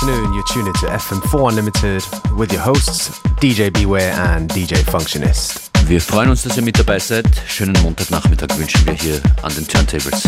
afternoon. You're tuned into FM4 Unlimited with your hosts DJ Beware and DJ Functionist. Wir freuen uns, dass ihr mit dabei seid. Schönen Montagnachmittag wünschen wir hier an den Turntables.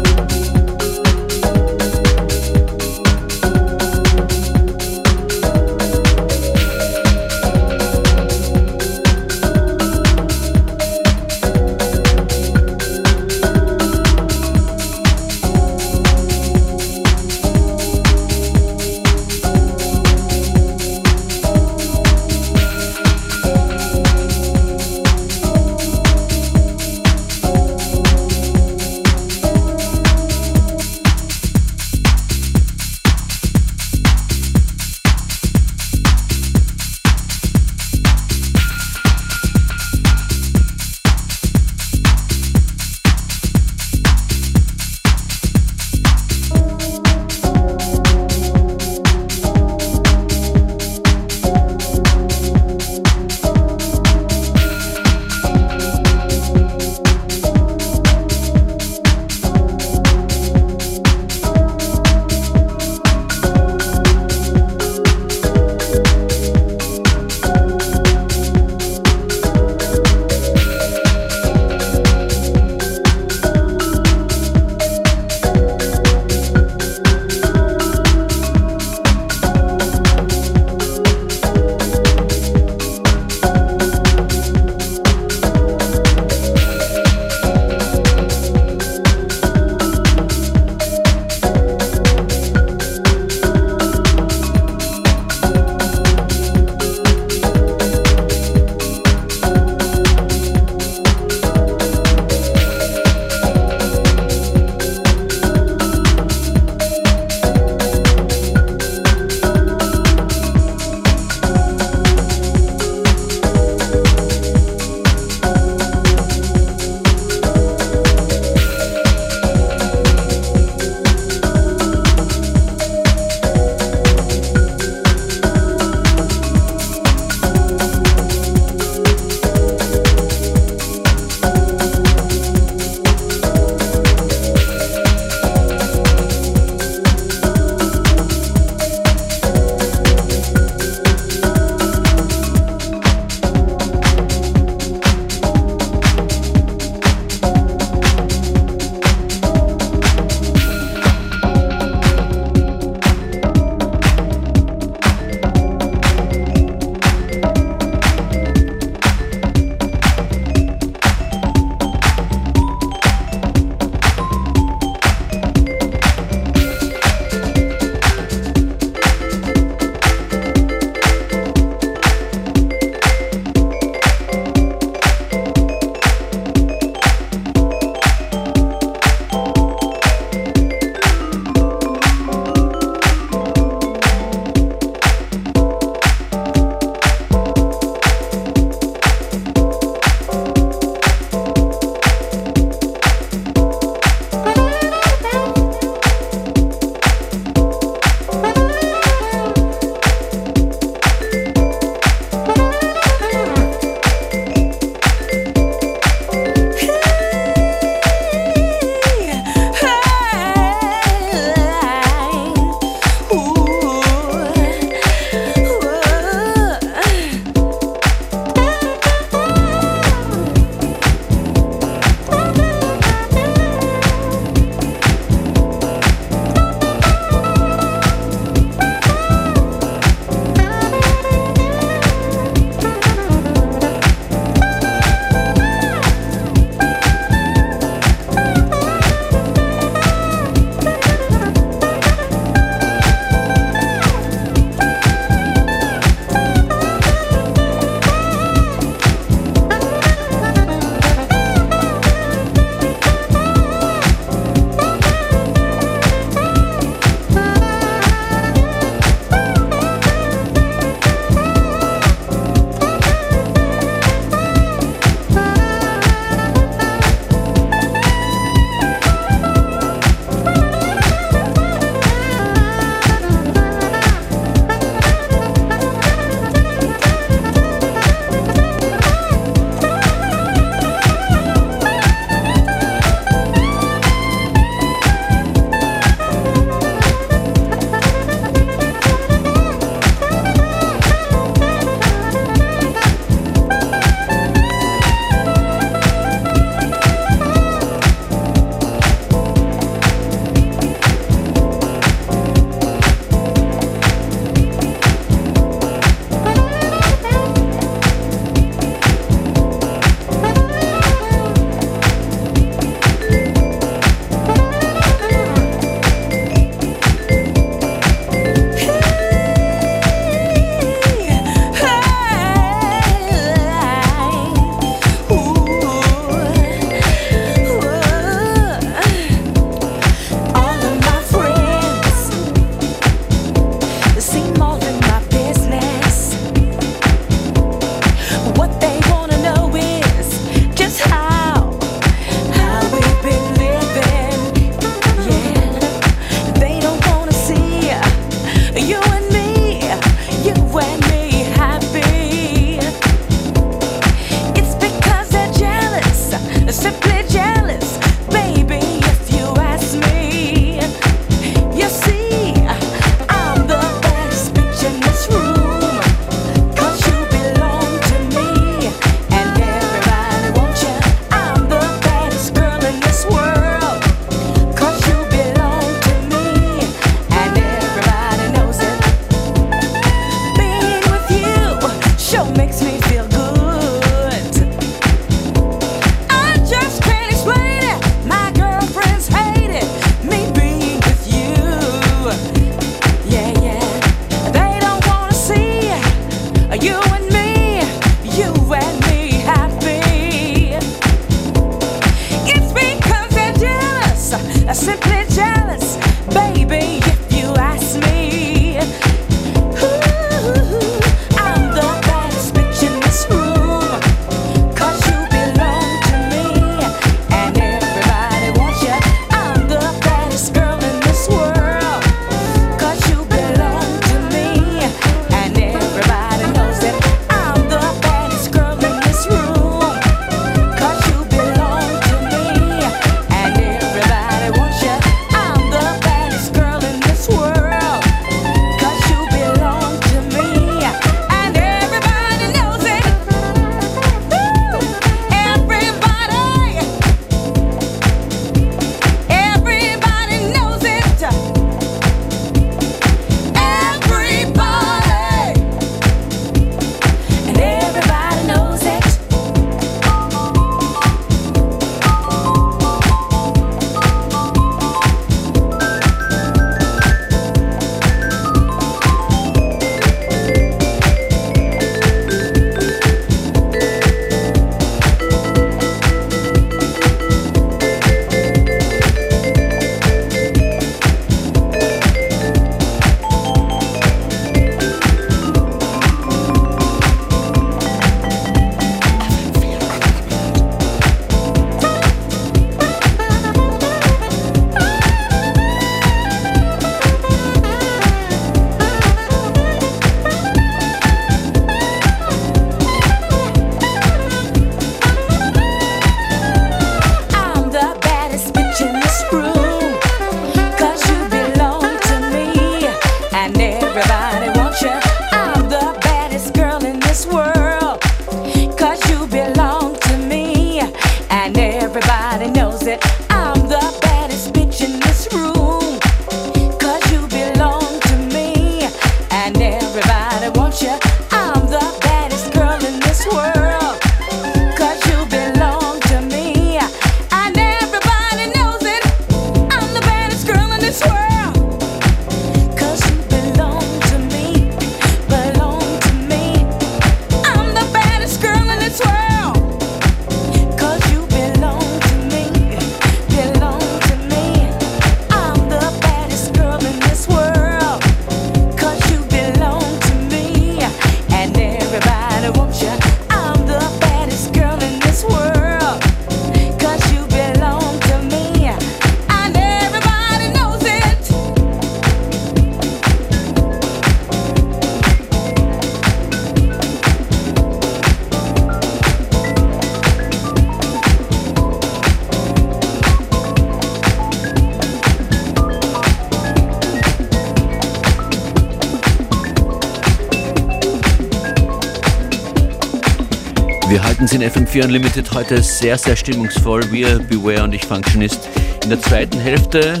In FM4 Unlimited heute sehr, sehr stimmungsvoll. Wir, Beware und ich Functionist. In der zweiten Hälfte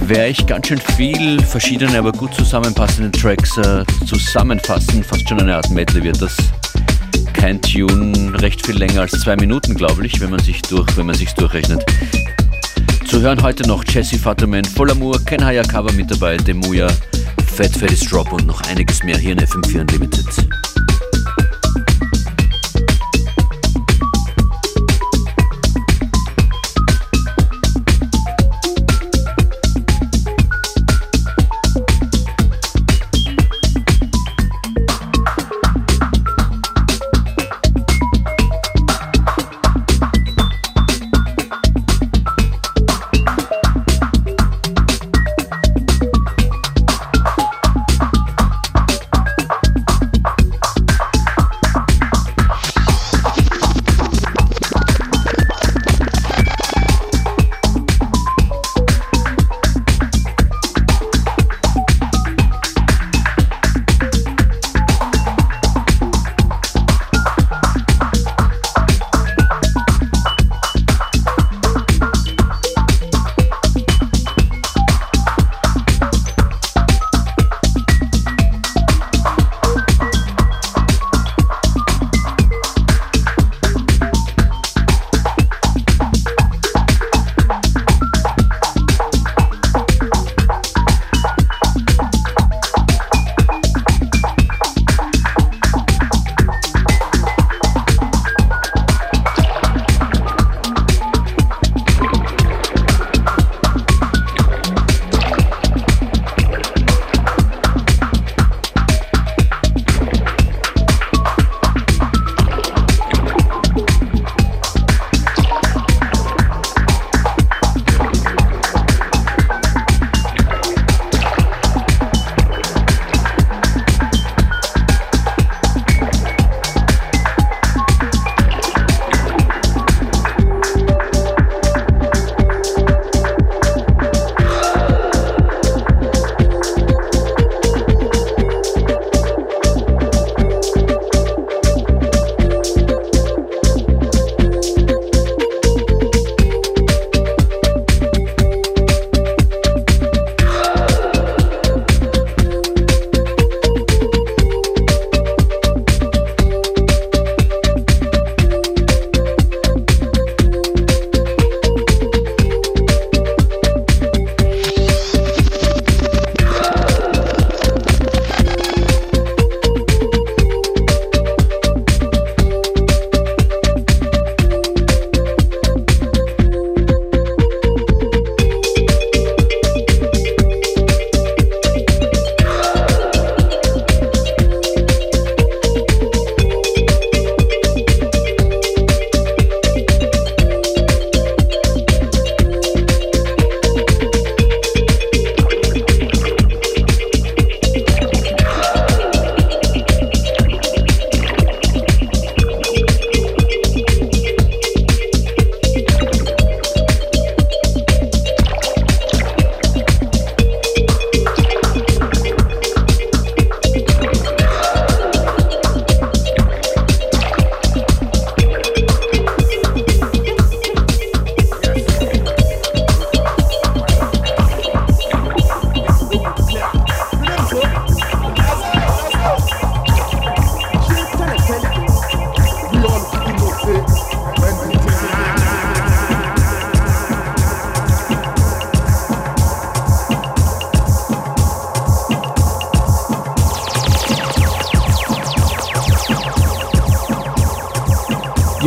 werde ich ganz schön viel verschiedene, aber gut zusammenpassende Tracks äh, zusammenfassen. Fast schon eine Art Medley wird das. Kein Tune, recht viel länger als zwei Minuten, glaube ich, wenn man sich durch, wenn man sich durchrechnet. Zu hören heute noch Jesse Futterman, Voll Amour, Ken Hayakawa mit dabei, Demuya, Fat Fatty's Drop und noch einiges mehr hier in FM4 Unlimited.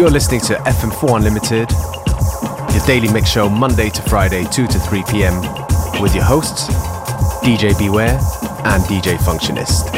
You're listening to FM4 Unlimited, your daily mix show Monday to Friday, 2 to 3 p.m., with your hosts, DJ Beware and DJ Functionist.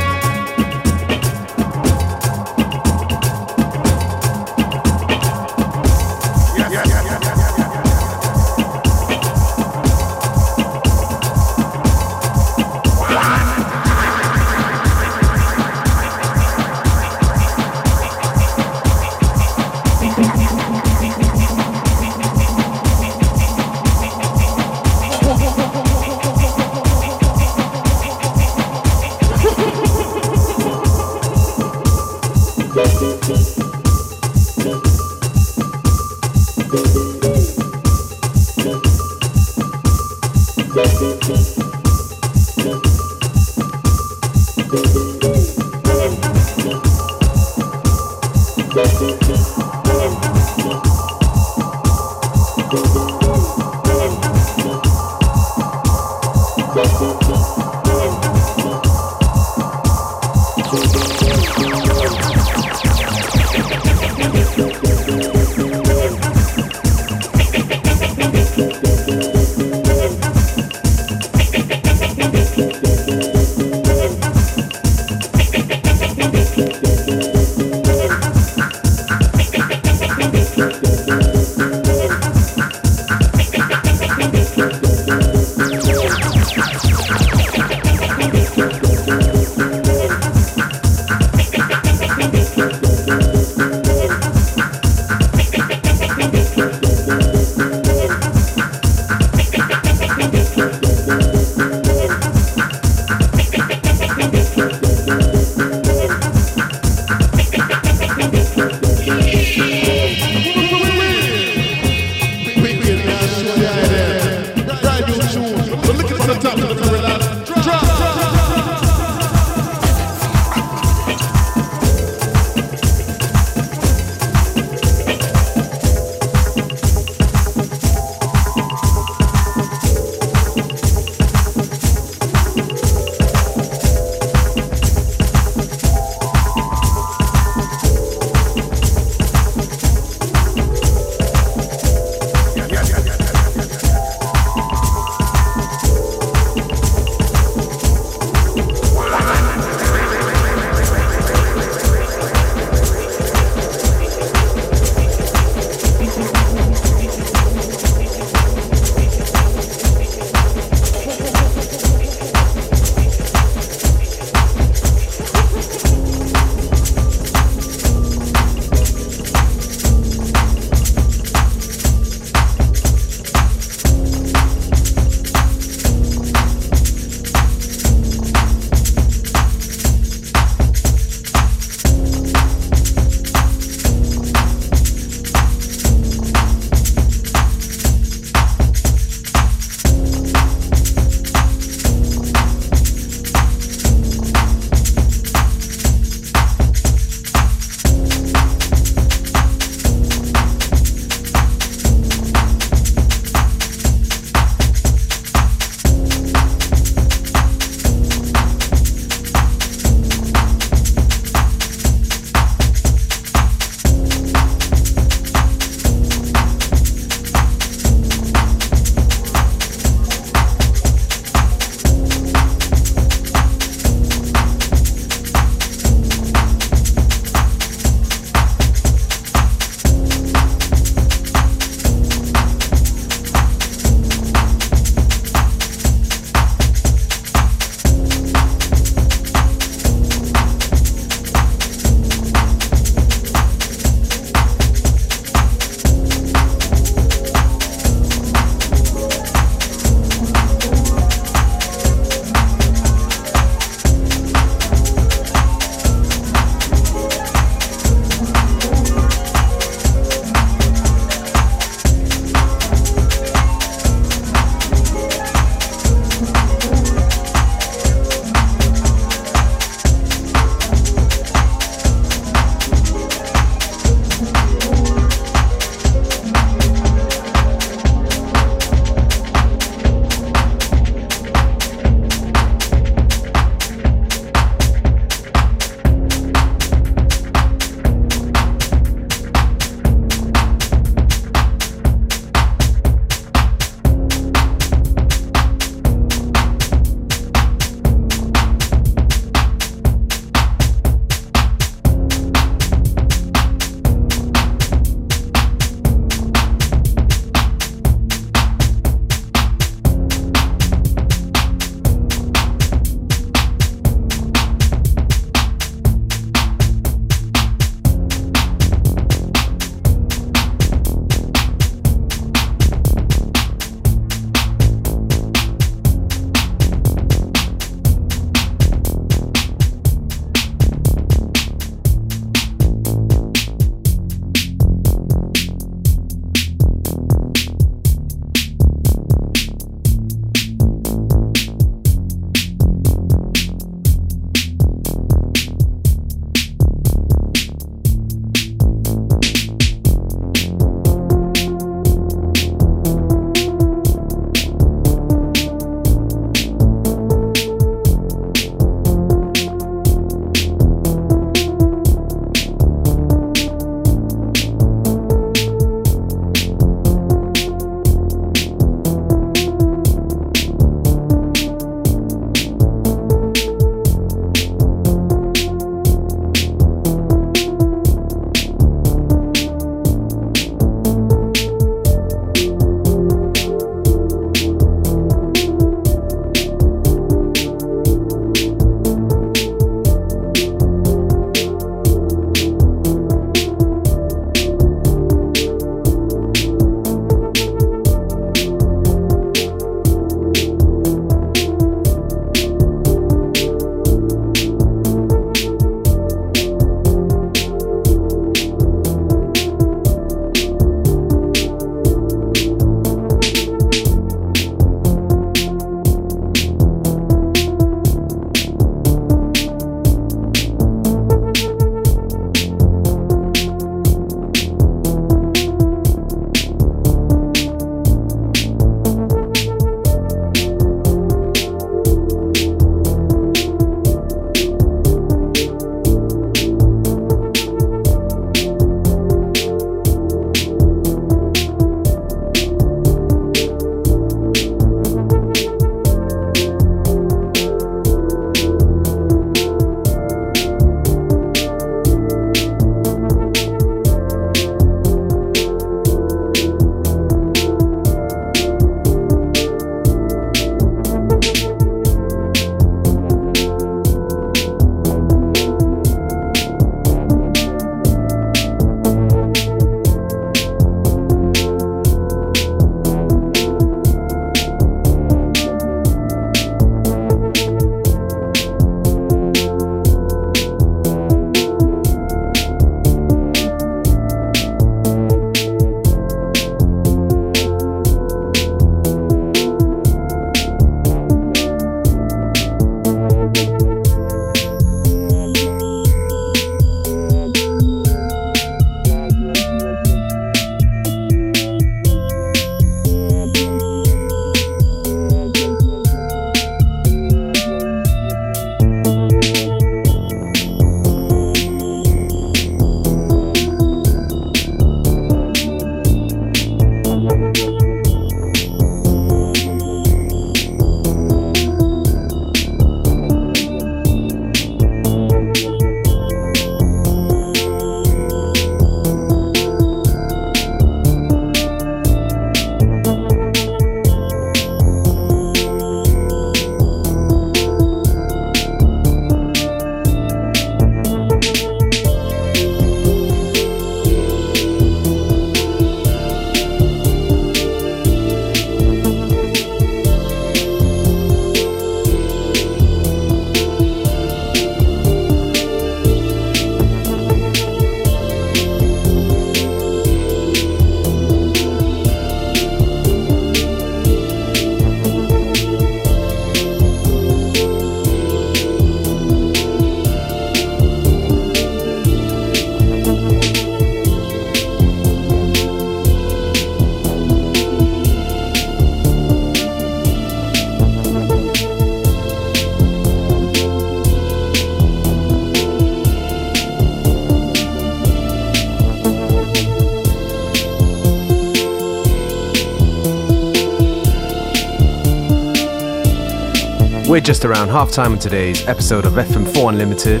Just around half time on today's episode of FM4 Unlimited.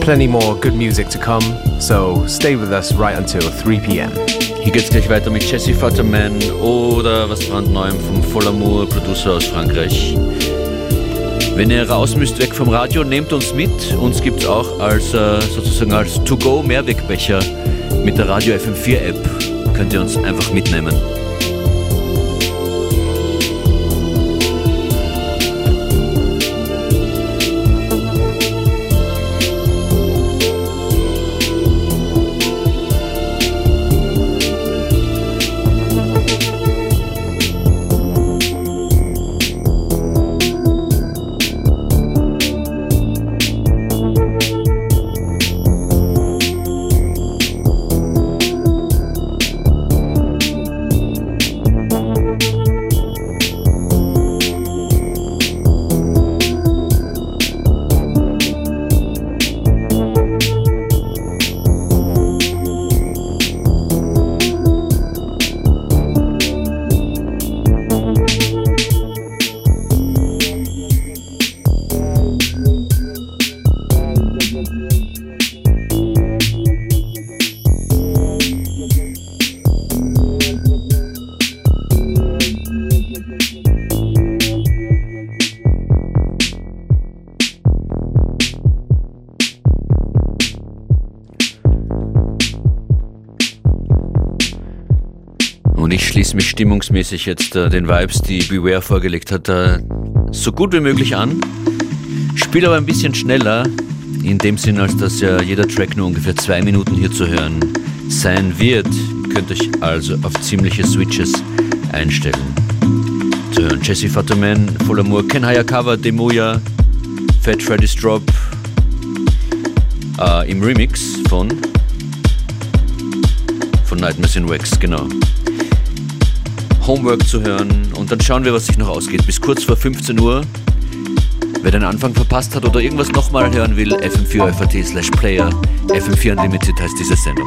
Plenty more good music to come, so stay with us right until 3 p.m. Hier geht's gleich weiter mit Jesse Futterman oder was brandneuem vom Folamour, Producer aus Frankreich. Wenn ihr raus müsst, weg vom Radio, nehmt uns mit. Uns gibt's auch als äh, sozusagen als To-Go Mehrwegbecher mit der Radio FM4 App. Könnt ihr uns einfach mitnehmen. Stimmungsmäßig jetzt äh, den Vibes, die Beware vorgelegt hat, äh, so gut wie möglich an. Spiel aber ein bisschen schneller, in dem Sinn, als dass ja jeder Track nur ungefähr zwei Minuten hier zu hören sein wird. Könnt euch also auf ziemliche Switches einstellen. Zu hören Jesse Fatterman, Full Amour, Ken Hayakawa, Demoya, Fat Freddy's Drop äh, im Remix von von Nightmares in Wax, genau. Homework zu hören und dann schauen wir, was sich noch ausgeht. Bis kurz vor 15 Uhr. Wer den Anfang verpasst hat oder irgendwas nochmal hören will, fm4 slash player. FM4 Unlimited heißt diese Sendung.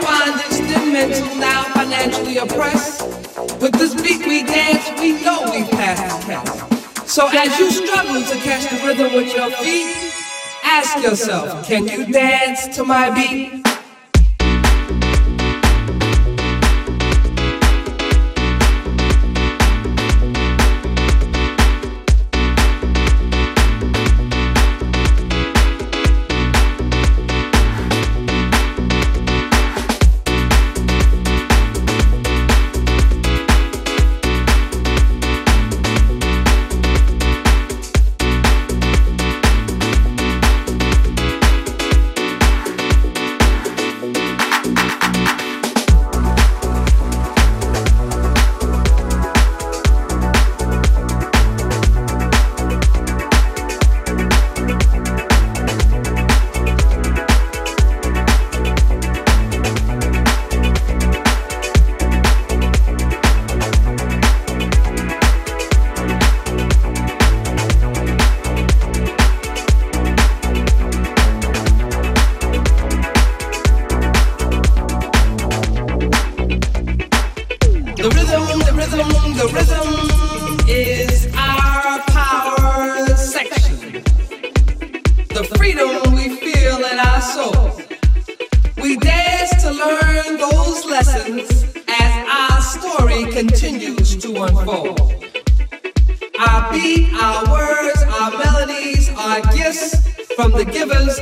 bondage, then mental, now financially oppressed. With this beat we dance, we know we pass. the test. So as you struggle to catch the rhythm with your feet, ask yourself, can you dance to my beat?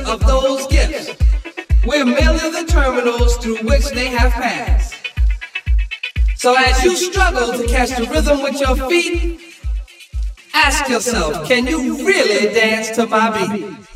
Of those gifts. We're merely the terminals through which they have passed. So as you struggle to catch the rhythm with your feet, ask yourself, can you really dance to my beat?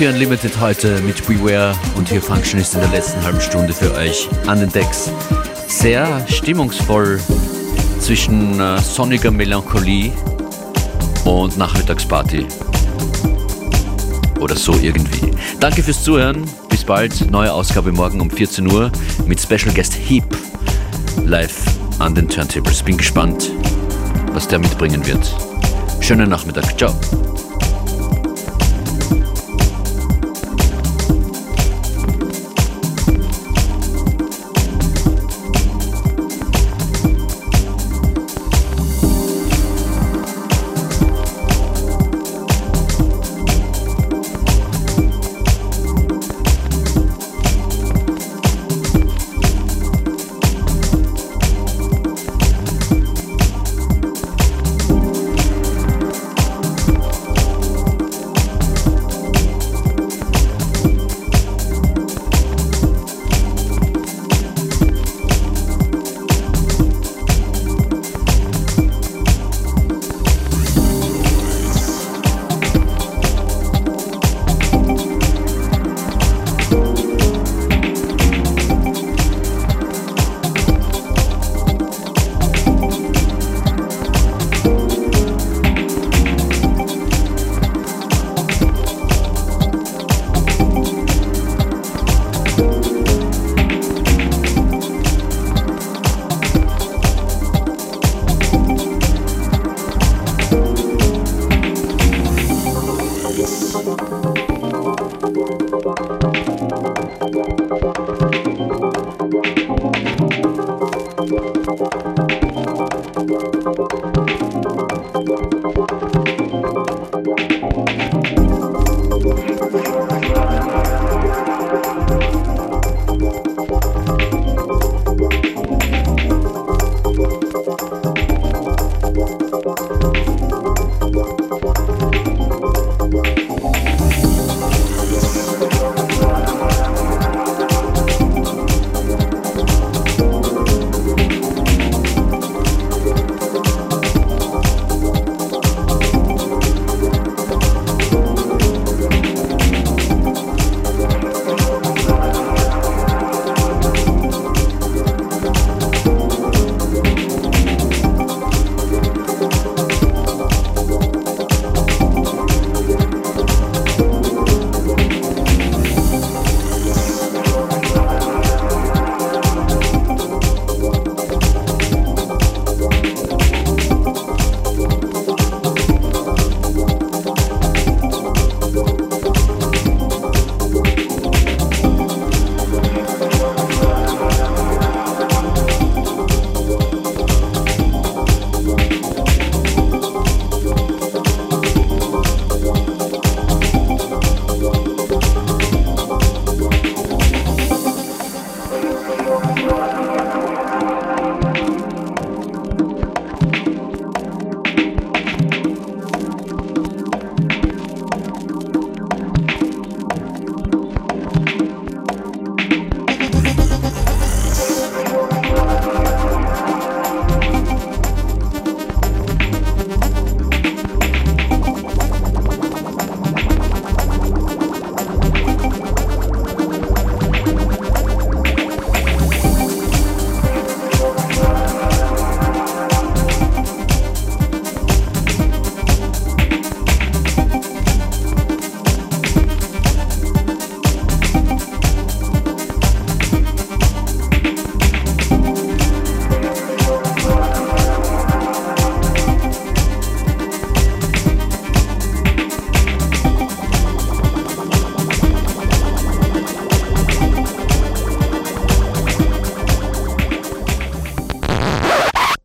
FM4 Unlimited heute mit Beware und hier Functionist in der letzten halben Stunde für euch an den Decks. Sehr stimmungsvoll zwischen äh, sonniger Melancholie und Nachmittagsparty. Oder so irgendwie. Danke fürs Zuhören. Bis bald. Neue Ausgabe morgen um 14 Uhr mit Special Guest Heap live an den Turntables. Bin gespannt, was der mitbringen wird. Schönen Nachmittag. Ciao.